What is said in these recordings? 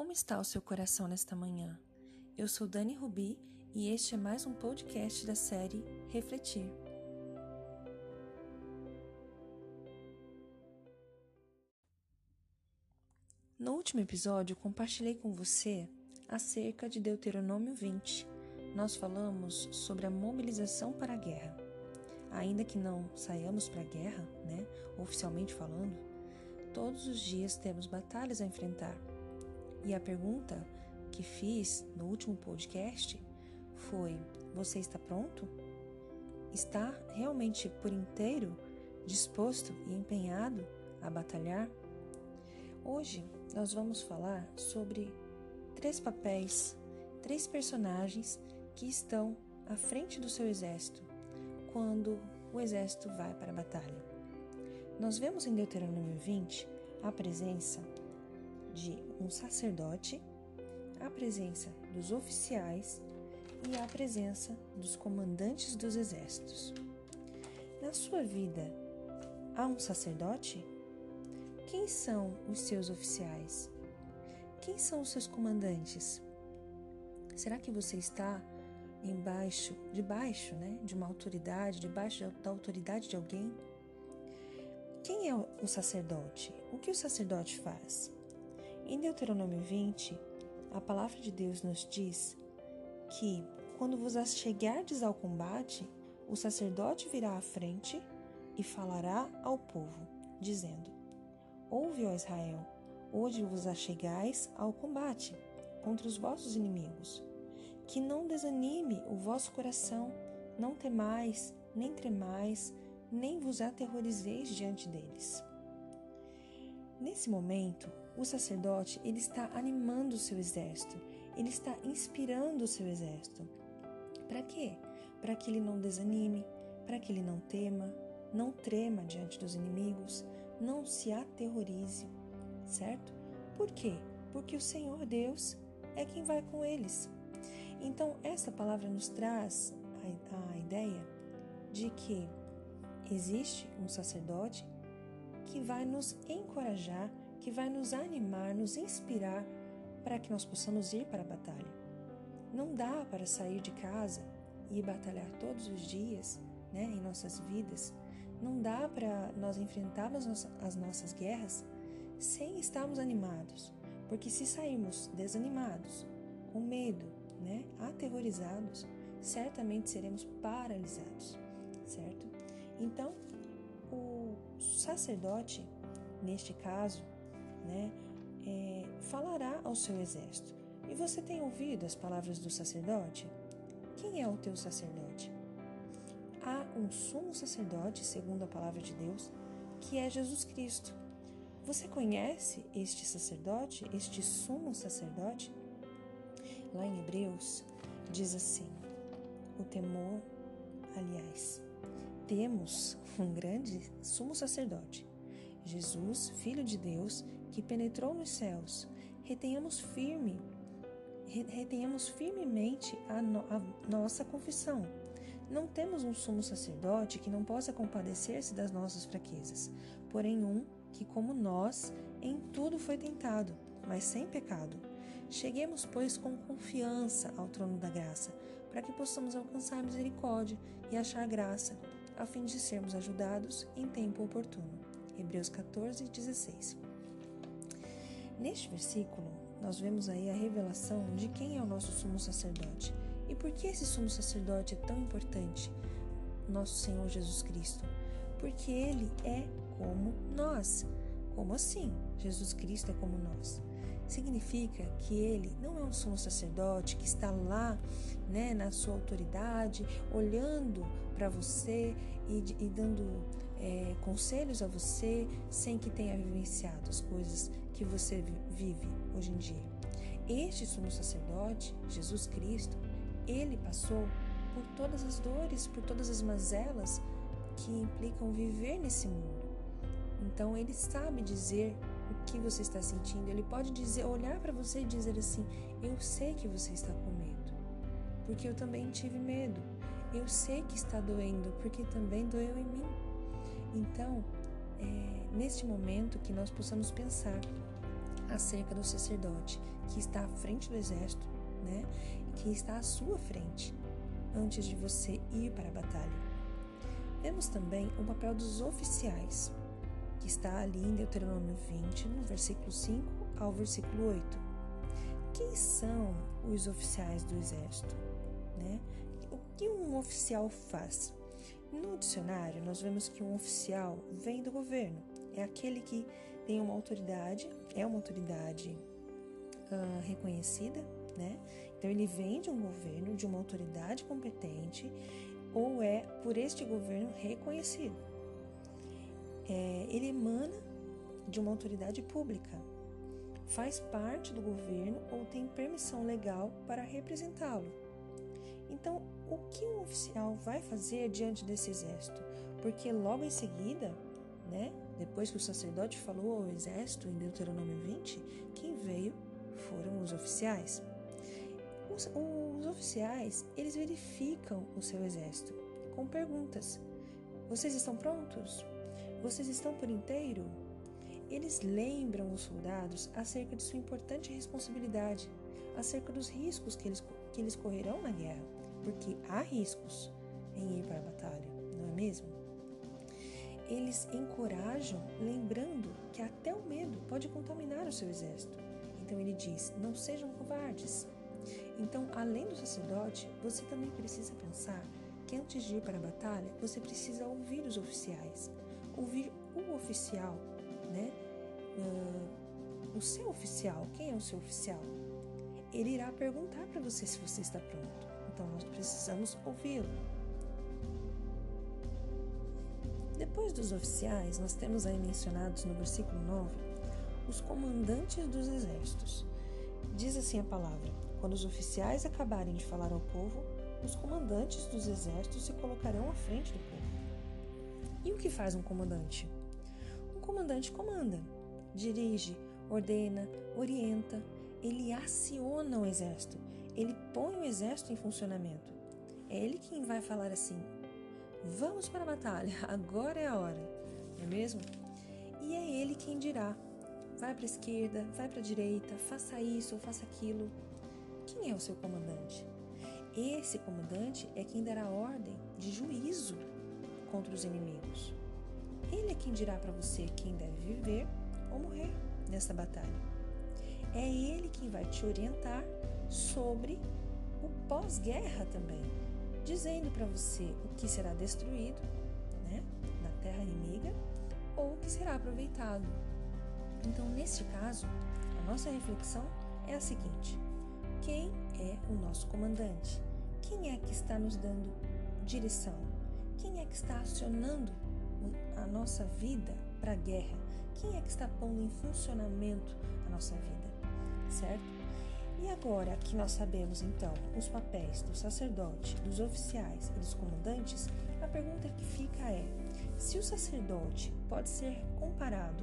Como está o seu coração nesta manhã? Eu sou Dani Rubi e este é mais um podcast da série Refletir. No último episódio, compartilhei com você acerca de Deuteronômio 20. Nós falamos sobre a mobilização para a guerra. Ainda que não saiamos para a guerra, né, oficialmente falando, todos os dias temos batalhas a enfrentar e a pergunta que fiz no último podcast foi: Você está pronto? Está realmente por inteiro disposto e empenhado a batalhar? Hoje nós vamos falar sobre três papéis, três personagens que estão à frente do seu exército quando o exército vai para a batalha. Nós vemos em Deuteronômio 20 a presença de um sacerdote, a presença dos oficiais e a presença dos comandantes dos exércitos. Na sua vida, há um sacerdote? Quem são os seus oficiais? Quem são os seus comandantes? Será que você está embaixo, debaixo, né, de uma autoridade, debaixo da autoridade de alguém? Quem é o sacerdote? O que o sacerdote faz? Em Deuteronômio 20, a palavra de Deus nos diz que quando vos achegardes ao combate, o sacerdote virá à frente e falará ao povo, dizendo: Ouve, ó Israel, hoje vos achegais ao combate contra os vossos inimigos. Que não desanime o vosso coração, não temais, nem tremais, nem vos aterrorizeis diante deles. Nesse momento, o sacerdote ele está animando o seu exército, ele está inspirando o seu exército. Para quê? Para que ele não desanime, para que ele não tema, não trema diante dos inimigos, não se aterrorize, certo? Por quê? Porque o Senhor Deus é quem vai com eles. Então, essa palavra nos traz a, a ideia de que existe um sacerdote que vai nos encorajar, que vai nos animar, nos inspirar para que nós possamos ir para a batalha. Não dá para sair de casa e batalhar todos os dias né, em nossas vidas. Não dá para nós enfrentarmos as nossas guerras sem estarmos animados. Porque se sairmos desanimados, com medo, né, aterrorizados, certamente seremos paralisados, certo? Então, sacerdote, neste caso, né, é, falará ao seu exército. E você tem ouvido as palavras do sacerdote? Quem é o teu sacerdote? Há um sumo sacerdote, segundo a palavra de Deus, que é Jesus Cristo. Você conhece este sacerdote, este sumo sacerdote? Lá em Hebreus diz assim: o temor, aliás, temos um grande sumo sacerdote, Jesus, Filho de Deus, que penetrou nos céus. Retenhamos firme, retenhamos firmemente a, no, a nossa confissão. Não temos um sumo sacerdote que não possa compadecer-se das nossas fraquezas, porém um que, como nós, em tudo foi tentado, mas sem pecado. Cheguemos, pois, com confiança ao trono da graça, para que possamos alcançar misericórdia e achar graça a fim de sermos ajudados em tempo oportuno. Hebreus 14, 16. Neste versículo, nós vemos aí a revelação de quem é o nosso sumo sacerdote e por que esse sumo sacerdote é tão importante, nosso Senhor Jesus Cristo. Porque ele é como nós. Como assim? Jesus Cristo é como nós significa que ele não é um sumo sacerdote que está lá, né, na sua autoridade, olhando para você e, e dando é, conselhos a você sem que tenha vivenciado as coisas que você vive hoje em dia. Este sumo sacerdote, Jesus Cristo, ele passou por todas as dores, por todas as mazelas que implicam viver nesse mundo. Então ele sabe dizer o que você está sentindo. Ele pode dizer, olhar para você e dizer assim: Eu sei que você está com medo, porque eu também tive medo. Eu sei que está doendo, porque também doeu em mim. Então, é neste momento que nós possamos pensar acerca do sacerdote que está à frente do exército, né? Que está à sua frente antes de você ir para a batalha. Vemos também o papel dos oficiais, que está ali em Deuteronômio 20, no versículo 5 ao versículo 8. Quem são os oficiais do exército? Né? O que um oficial faz? No dicionário, nós vemos que um oficial vem do governo, é aquele que tem uma autoridade, é uma autoridade uh, reconhecida, né? Então ele vem de um governo, de uma autoridade competente, ou é por este governo reconhecido. É, ele emana de uma autoridade pública, faz parte do governo ou tem permissão legal para representá-lo. Então, o que um oficial vai fazer diante desse exército? Porque logo em seguida, né, depois que o sacerdote falou ao exército em Deuteronômio 20, quem veio foram os oficiais. Os, os oficiais, eles verificam o seu exército com perguntas. Vocês estão prontos? Vocês estão por inteiro? Eles lembram os soldados acerca de sua importante responsabilidade, acerca dos riscos que eles, que eles correrão na guerra, porque há riscos em ir para a batalha, não é mesmo? eles encorajam, lembrando que até o medo pode contaminar o seu exército. Então ele diz: não sejam covardes. Então, além do sacerdote, você também precisa pensar que antes de ir para a batalha, você precisa ouvir os oficiais, ouvir o oficial, né? Uh, o seu oficial. Quem é o seu oficial? Ele irá perguntar para você se você está pronto. Então, nós precisamos ouvi-lo. Depois dos oficiais, nós temos aí mencionados no versículo 9 os comandantes dos exércitos. Diz assim a palavra: Quando os oficiais acabarem de falar ao povo, os comandantes dos exércitos se colocarão à frente do povo. E o que faz um comandante? Um comandante comanda, dirige, ordena, orienta, ele aciona o exército, ele põe o exército em funcionamento. É ele quem vai falar assim: Vamos para a batalha, agora é a hora, não é mesmo? E é ele quem dirá: vai para a esquerda, vai para a direita, faça isso ou faça aquilo. Quem é o seu comandante? Esse comandante é quem dará ordem de contra os inimigos. Ele é quem dirá para você quem deve viver ou morrer nessa batalha. É ele quem vai te orientar sobre o pós-guerra também dizendo para você o que será destruído né, na terra inimiga ou o que será aproveitado. Então, neste caso, a nossa reflexão é a seguinte: quem é o nosso comandante? Quem é que está nos dando direção? Quem é que está acionando a nossa vida para a guerra? Quem é que está pondo em funcionamento a nossa vida? Certo? E agora que nós sabemos então os papéis do sacerdote, dos oficiais e dos comandantes, a pergunta que fica é: se o sacerdote pode ser comparado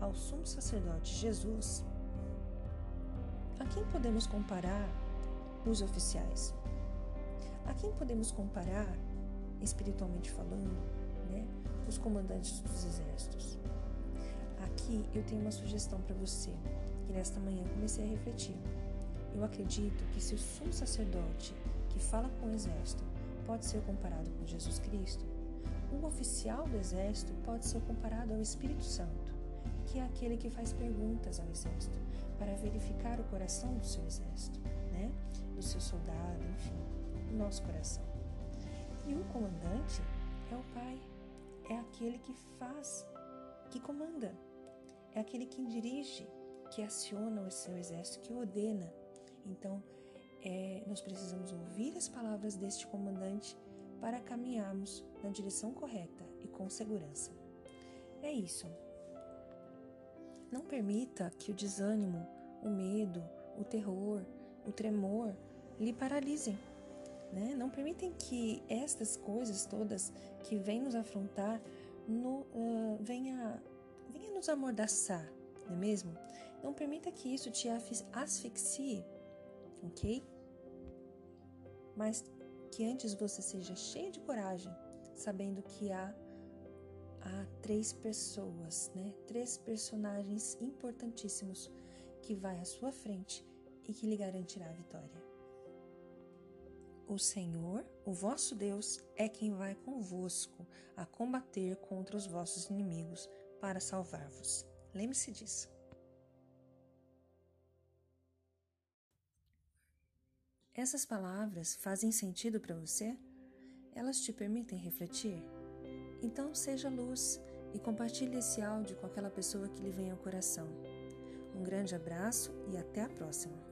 ao sumo sacerdote Jesus, a quem podemos comparar os oficiais? A quem podemos comparar, espiritualmente falando, né, os comandantes dos exércitos? Aqui eu tenho uma sugestão para você, que nesta manhã comecei a refletir. Eu acredito que se o sumo sacerdote que fala com o exército pode ser comparado com Jesus Cristo, o oficial do exército pode ser comparado ao Espírito Santo, que é aquele que faz perguntas ao exército para verificar o coração do seu exército, né? Do seu soldado, enfim, o nosso coração. E o comandante é o pai, é aquele que faz, que comanda, é aquele que dirige, que aciona o seu exército, que ordena então, é, nós precisamos ouvir as palavras deste comandante para caminharmos na direção correta e com segurança. É isso. Não permita que o desânimo, o medo, o terror, o tremor lhe paralisem. Né? Não permitem que estas coisas todas que vêm nos afrontar no, uh, venha, venha nos amordaçar, não é mesmo? Não permita que isso te asfixie ok? Mas que antes você seja cheio de coragem, sabendo que há, há três pessoas, né? Três personagens importantíssimos que vai à sua frente e que lhe garantirá a vitória. O Senhor, o vosso Deus, é quem vai convosco a combater contra os vossos inimigos para salvar-vos. Lembre-se disso. Essas palavras fazem sentido para você? Elas te permitem refletir? Então seja luz e compartilhe esse áudio com aquela pessoa que lhe vem ao coração. Um grande abraço e até a próxima!